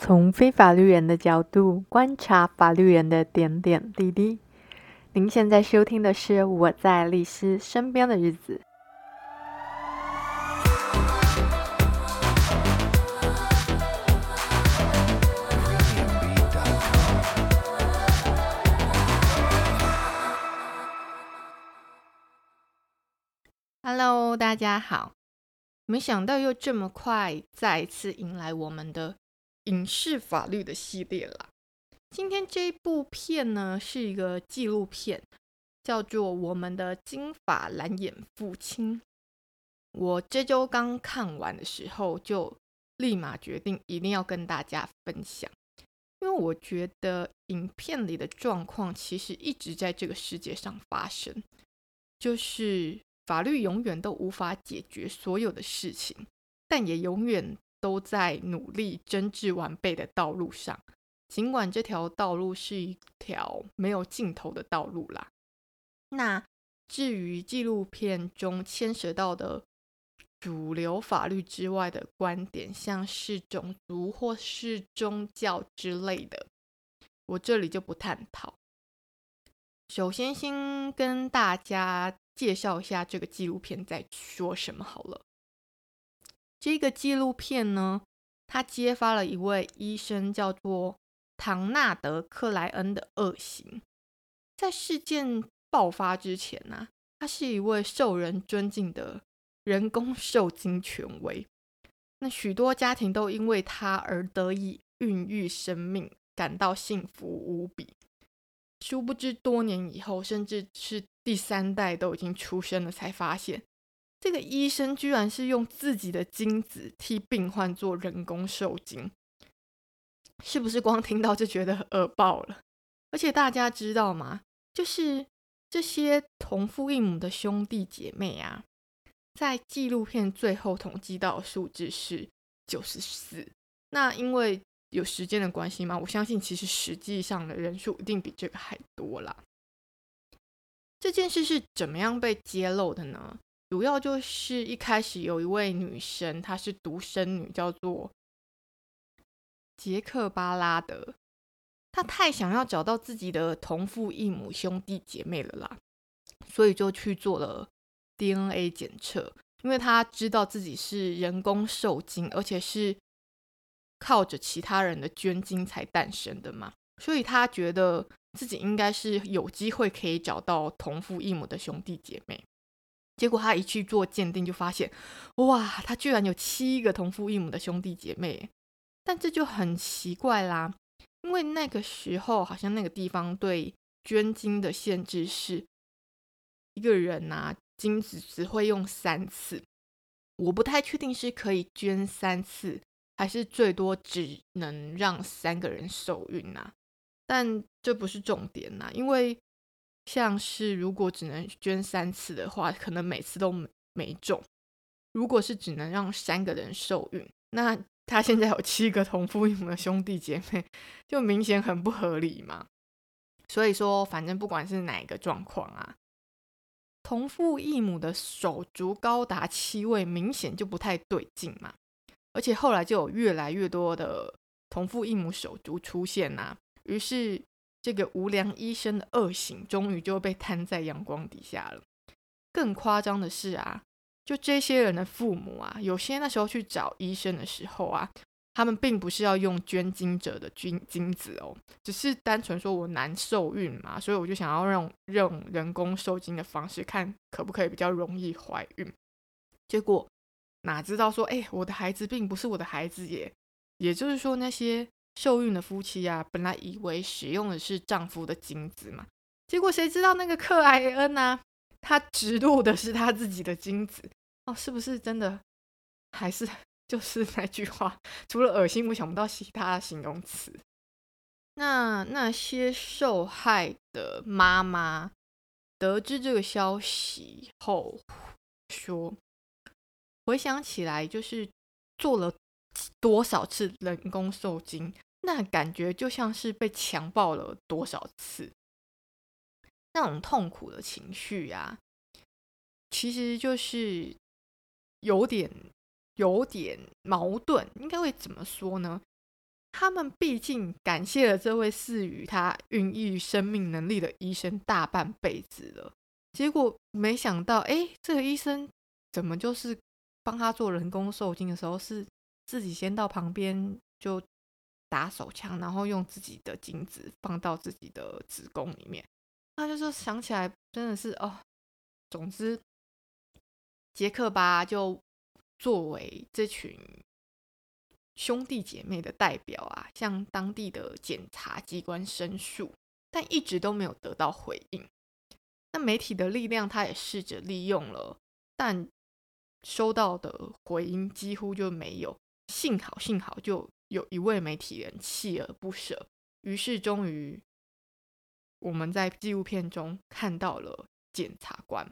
从非法律人的角度观察法律人的点点滴滴。您现在收听的是《我在律师身边的日子》。Hello，大家好！没想到又这么快，再次迎来我们的。影视法律的系列啦，今天这部片呢是一个纪录片，叫做《我们的金发蓝眼父亲》。我这周刚看完的时候，就立马决定一定要跟大家分享，因为我觉得影片里的状况其实一直在这个世界上发生，就是法律永远都无法解决所有的事情，但也永远。都在努力臻至完备的道路上，尽管这条道路是一条没有尽头的道路啦。那至于纪录片中牵涉到的主流法律之外的观点，像是种族或是宗教之类的，我这里就不探讨。首先，先跟大家介绍一下这个纪录片在说什么好了。这个纪录片呢，它揭发了一位医生叫做唐纳德·克莱恩的恶行。在事件爆发之前呢、他是一位受人尊敬的人工受精权威。那许多家庭都因为他而得以孕育生命，感到幸福无比。殊不知，多年以后，甚至是第三代都已经出生了，才发现。这个医生居然是用自己的精子替病患做人工受精，是不是光听到就觉得恶爆了？而且大家知道吗？就是这些同父异母的兄弟姐妹啊，在纪录片最后统计到的数字是九十四。那因为有时间的关系嘛，我相信其实实际上的人数一定比这个还多啦。这件事是怎么样被揭露的呢？主要就是一开始有一位女生，她是独生女，叫做杰克巴拉德。她太想要找到自己的同父异母兄弟姐妹了啦，所以就去做了 DNA 检测。因为她知道自己是人工受精，而且是靠着其他人的捐精才诞生的嘛，所以她觉得自己应该是有机会可以找到同父异母的兄弟姐妹。结果他一去做鉴定，就发现，哇，他居然有七个同父异母的兄弟姐妹。但这就很奇怪啦，因为那个时候好像那个地方对捐精的限制是，一个人啊，精子只会用三次。我不太确定是可以捐三次，还是最多只能让三个人受孕啊。但这不是重点呐，因为。像是如果只能捐三次的话，可能每次都没中。如果是只能让三个人受孕，那他现在有七个同父异母的兄弟姐妹，就明显很不合理嘛。所以说，反正不管是哪一个状况啊，同父异母的手足高达七位，明显就不太对劲嘛。而且后来就有越来越多的同父异母手足出现呐、啊，于是。这个无良医生的恶行终于就被摊在阳光底下了。更夸张的是啊，就这些人的父母啊，有些那时候去找医生的时候啊，他们并不是要用捐精者的精精子哦，只是单纯说我难受孕嘛，所以我就想要用用人工受精的方式，看可不可以比较容易怀孕。结果哪知道说，哎，我的孩子并不是我的孩子耶，也就是说那些。受孕的夫妻啊，本来以为使用的是丈夫的精子嘛，结果谁知道那个克莱恩呢、他植入的是他自己的精子哦，是不是真的？还是就是那句话，除了恶心，我想不到其他的形容词。那那些受害的妈妈得知这个消息后说，回想起来就是做了多少次人工受精。那感觉就像是被强暴了多少次，那种痛苦的情绪啊，其实就是有点有点矛盾。应该会怎么说呢？他们毕竟感谢了这位赐予他孕育生命能力的医生大半辈子了，结果没想到，哎，这个医生怎么就是帮他做人工受精的时候，是自己先到旁边就打手枪，然后用自己的精子放到自己的子宫里面。他就是想起来，真的是哦。总之，杰克巴就作为这群兄弟姐妹的代表啊，向当地的检察机关申诉，但一直都没有得到回应。那媒体的力量，他也试着利用了，但收到的回音几乎就没有。幸好，幸好，就有一位媒体人锲而不舍，于是终于我们在纪录片中看到了检察官。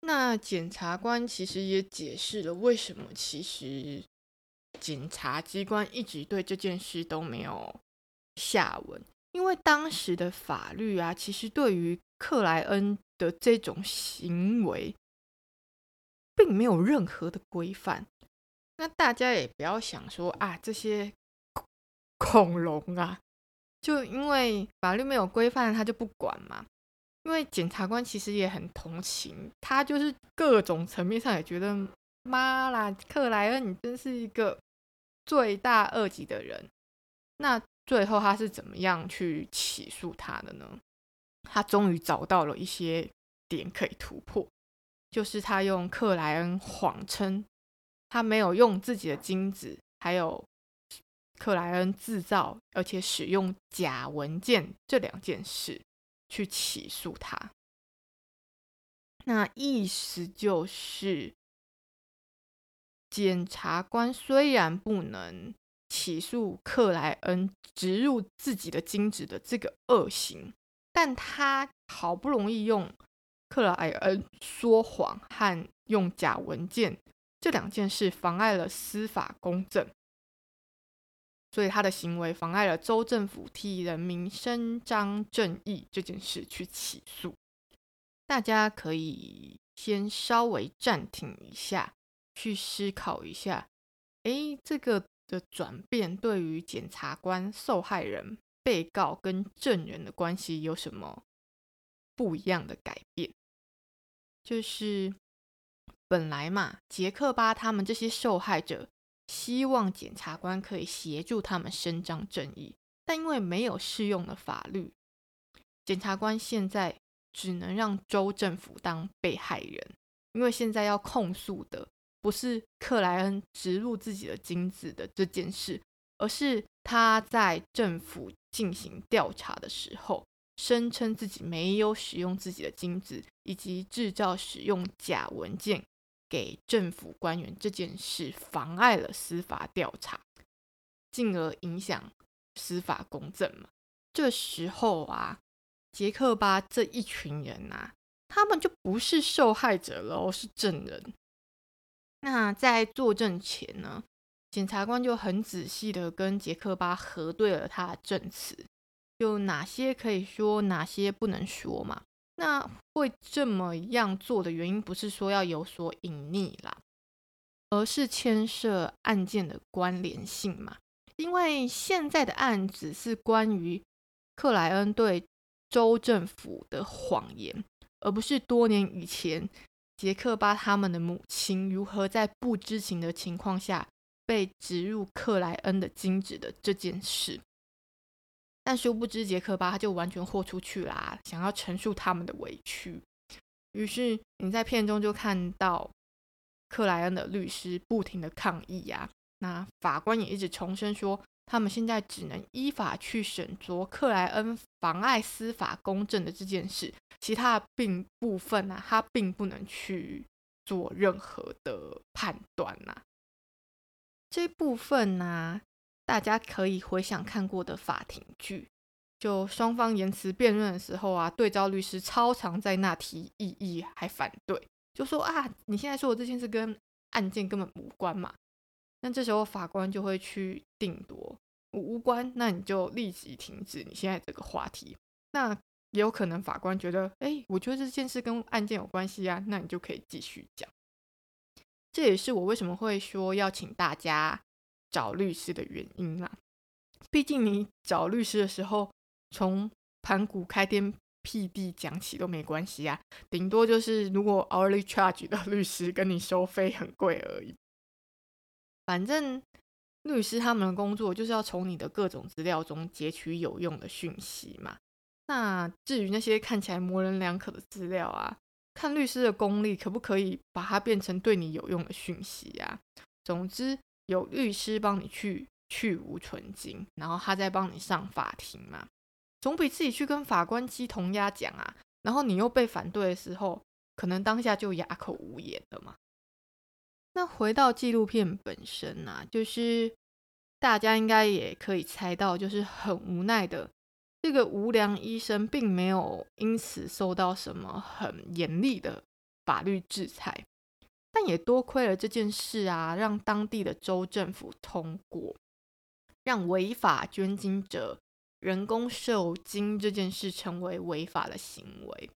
那检察官其实也解释了为什么，其实检察机关一直对这件事都没有下文，因为当时的法律啊，其实对于克莱恩的这种行为，并没有任何的规范。那大家也不要想说啊，这些恐龙啊，就因为法律没有规范，他就不管嘛。因为检察官其实也很同情他，就是各种层面上也觉得，妈啦，克莱恩你真是一个罪大恶极的人。那最后他是怎么样去起诉他的呢？他终于找到了一些点可以突破，就是他用克莱恩谎称他没有用自己的精子，还有克莱恩制造而且使用假文件这两件事。去起诉他，那意思就是，检察官虽然不能起诉克莱恩植入自己的精子的这个恶行，但他好不容易用克莱恩说谎和用假文件这两件事妨碍了司法公正。所以他的行为妨碍了州政府替人民伸张正义这件事去起诉，大家可以先稍微暂停一下，去思考一下，诶，这个的转变对于检察官、受害人、被告跟证人的关系有什么不一样的改变？就是本来嘛，杰克巴他们这些受害者。希望检察官可以协助他们伸张正义，但因为没有适用的法律，检察官现在只能让州政府当被害人。因为现在要控诉的不是克莱恩植入自己的精子的这件事，而是他在政府进行调查的时候，声称自己没有使用自己的精子，以及制造使用假文件。给政府官员这件事妨碍了司法调查，进而影响司法公正嘛。这时候啊，杰克巴这一群人啊，他们就不是受害者了，而是证人。那在作证前呢，检察官就很仔细的跟杰克巴核对了他的证词，就哪些可以说，哪些不能说嘛。那会这么样做的原因，不是说要有所隐匿啦，而是牵涉案件的关联性嘛。因为现在的案子是关于克莱恩对州政府的谎言，而不是多年以前杰克巴他们的母亲如何在不知情的情况下被植入克莱恩的精子的这件事。但殊不知，杰克巴他就完全豁出去啦，想要陈述他们的委屈。于是你在片中就看到克莱恩的律师不停的抗议呀、啊，那法官也一直重申说，他们现在只能依法去审酌克莱恩妨碍司法公正的这件事，其他的并部分呢、他并不能去做任何的判断呐、这部分呢、大家可以回想看过的法庭剧，就双方言辞辩论的时候啊，对照律师超常在那提异议还反对，就说啊，你现在说的这件事跟案件根本无关嘛。那这时候法官就会去定夺无关，那你就立即停止你现在这个话题。那也有可能法官觉得，哎，我觉得这件事跟案件有关系啊，那你就可以继续讲。这也是我为什么会说要请大家。找律师的原因啦。毕竟你找律师的时候，从盘古开天辟地讲起都没关系啊，顶多就是如果 hourly charge 的律师跟你收费很贵而已。反正律师他们的工作就是要从你的各种资料中截取有用的讯息嘛。那至于那些看起来模棱两可的资料啊，看律师的功力可不可以把它变成对你有用的讯息啊。总之，有律师帮你去去无存金，然后他再帮你上法庭嘛。总比自己去跟法官鸡同鸭讲啊，然后你又被反对的时候，可能当下就哑口无言了嘛。那回到纪录片本身啊，就是大家应该也可以猜到，就是很无奈的，这个无良医生并没有因此受到什么很严厉的法律制裁，但也多亏了这件事啊，让当地的州政府通过，让违法捐精者。人工受精这件事成为违法的行为，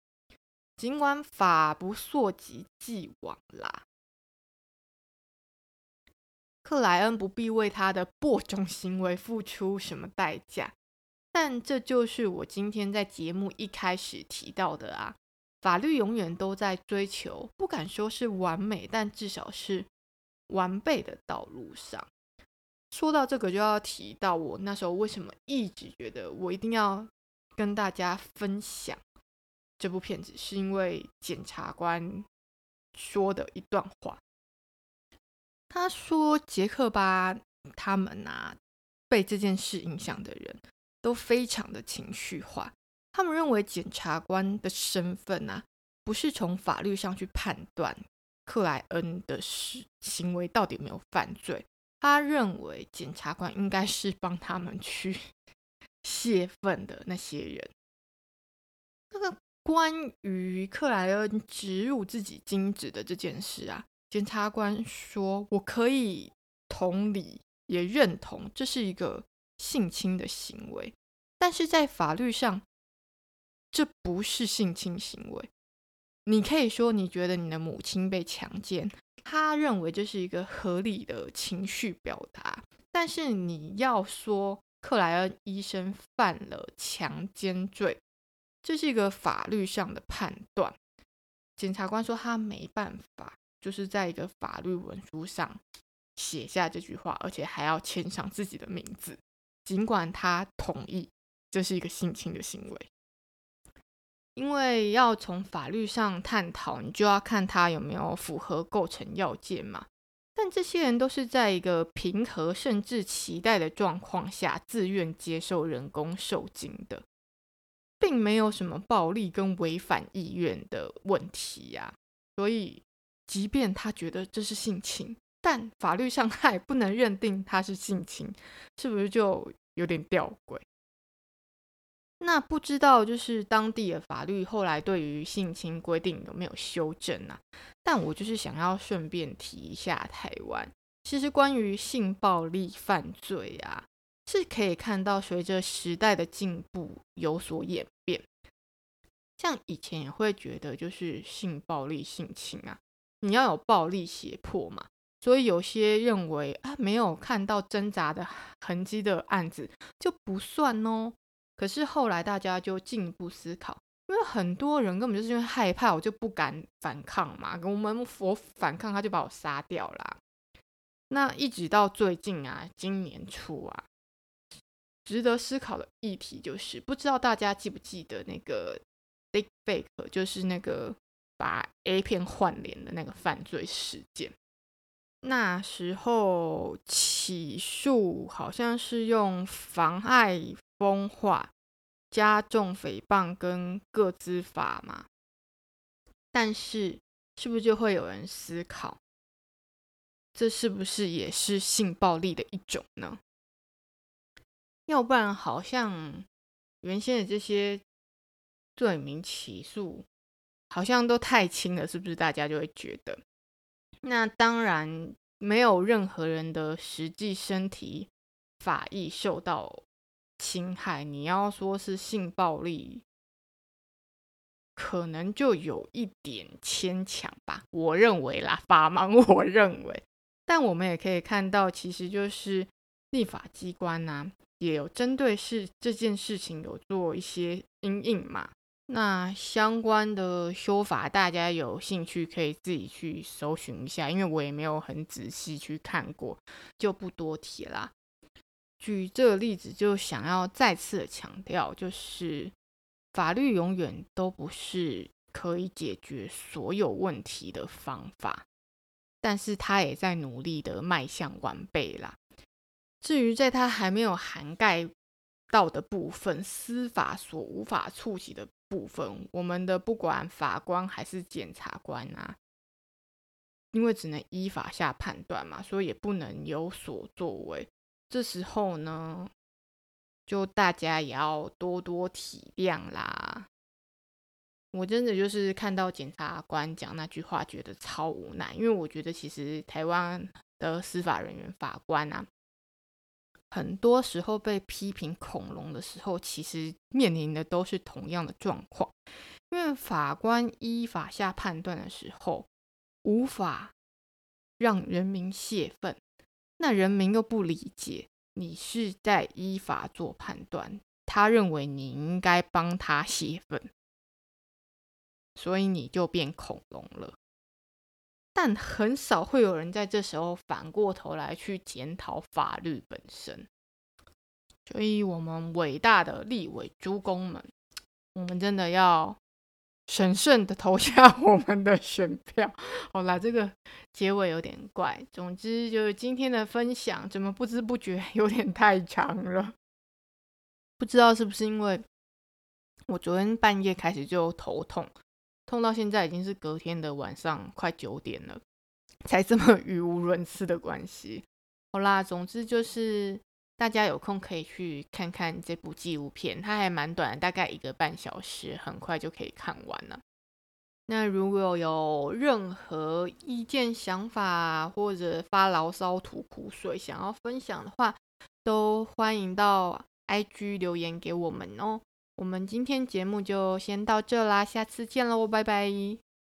尽管法不溯及既往啦，克莱恩不必为他的播种行为付出什么代价，但这就是我今天在节目一开始提到的啊，法律永远都在追求，不敢说是完美，但至少是完备的道路上。说到这个，就要提到我那时候为什么一直觉得我一定要跟大家分享这部片子，是因为检察官说的一段话。他说：“杰克巴他们啊，被这件事影响的人都非常的情绪化。他们认为检察官的身份啊，不是从法律上去判断克莱恩的事行为到底有没有犯罪。”他认为检察官应该是帮他们去 泄愤的那些人。那个关于克莱恩植入自己精子的这件事啊，检察官说：“我可以同理，也认同这是一个性侵的行为，但是在法律上，这不是性侵行为。你可以说你觉得你的母亲被强奸。”他认为这是一个合理的情绪表达，但是你要说克莱恩医生犯了强奸罪，这是一个法律上的判断。检察官说他没办法，就是在一个法律文书上写下这句话，而且还要签上自己的名字，尽管他同意这是一个性侵的行为。因为要从法律上探讨，你就要看他有没有符合构成要件嘛。但这些人都是在一个平和甚至期待的状况下，自愿接受人工受精的，并没有什么暴力跟违反意愿的问题呀。所以，即便他觉得这是性侵，但法律上他也不能认定他是性侵，是不是就有点吊诡？那不知道，就是当地的法律后来对于性侵规定有没有修正啊？但我就是想要顺便提一下台湾，其实关于性暴力犯罪啊，是可以看到随着时代的进步有所演变。像以前也会觉得，就是性暴力、性侵啊，你要有暴力胁迫嘛，所以有些认为啊，没有看到挣扎的痕迹的案子就不算哦。可是后来大家就进一步思考，因为很多人根本就是因为害怕，我就不敢反抗嘛。我们我反抗，他就把我杀掉了。那一直到最近啊，今年初啊，值得思考的议题就是，不知道大家记不记得那个 Deepfake，就是那个把 A 片换脸的那个犯罪事件。那时候起诉好像是用妨碍。风化、加重诽谤跟各资法嘛，但是是不是就会有人思考，这是不是也是性暴力的一种呢？要不然好像原先的这些罪名起诉好像都太轻了，是不是？大家就会觉得，那当然没有任何人的实际身体法益受到。侵害，你要说是性暴力，可能就有一点牵强吧。我认为啦，法盲，我认为，但我们也可以看到，其实就是立法机关呐、也有针对是这件事情有做一些因应嘛。那相关的修法，大家有兴趣可以自己去搜寻一下，因为我也没有很仔细去看过，就不多提啦。举这个例子，就想要再次的强调，就是法律永远都不是可以解决所有问题的方法，但是它也在努力的迈向完备啦。至于在它还没有涵盖到的部分，司法所无法触及的部分，我们的不管法官还是检察官啊，因为只能依法下判断嘛，所以也不能有所作为。这时候呢，就大家也要多多体谅啦。我真的就是看到检察官讲那句话，觉得超无奈，因为我觉得其实台湾的司法人员、法官啊。很多时候被批评恐龙的时候，其实面临的都是同样的状况。因为法官依法下判断的时候，无法让人民泄愤，那人民又不理解你是在依法做判断，他认为你应该帮他泄愤，所以你就变恐龙了。但很少会有人在这时候反过头来去检讨法律本身，所以我们伟大的立委诸公们，我们真的要审慎的投下我们的选票。好啦，这个结尾有点怪。总之就是今天的分享，怎么不知不觉有点太长了？不知道是不是因为我昨天半夜开始就头痛。痛到现在已经是隔天的晚上快九点了，才这么语无伦次的关系。好啦，总之就是大家有空可以去看看这部纪录片，它还蛮短，大概一个半小时，很快就可以看完了。那如果有任何意见、想法或者发牢骚、吐苦水想要分享的话，都欢迎到 IG 留言给我们哦。我们今天节目就先到这啦，下次见喽，拜拜。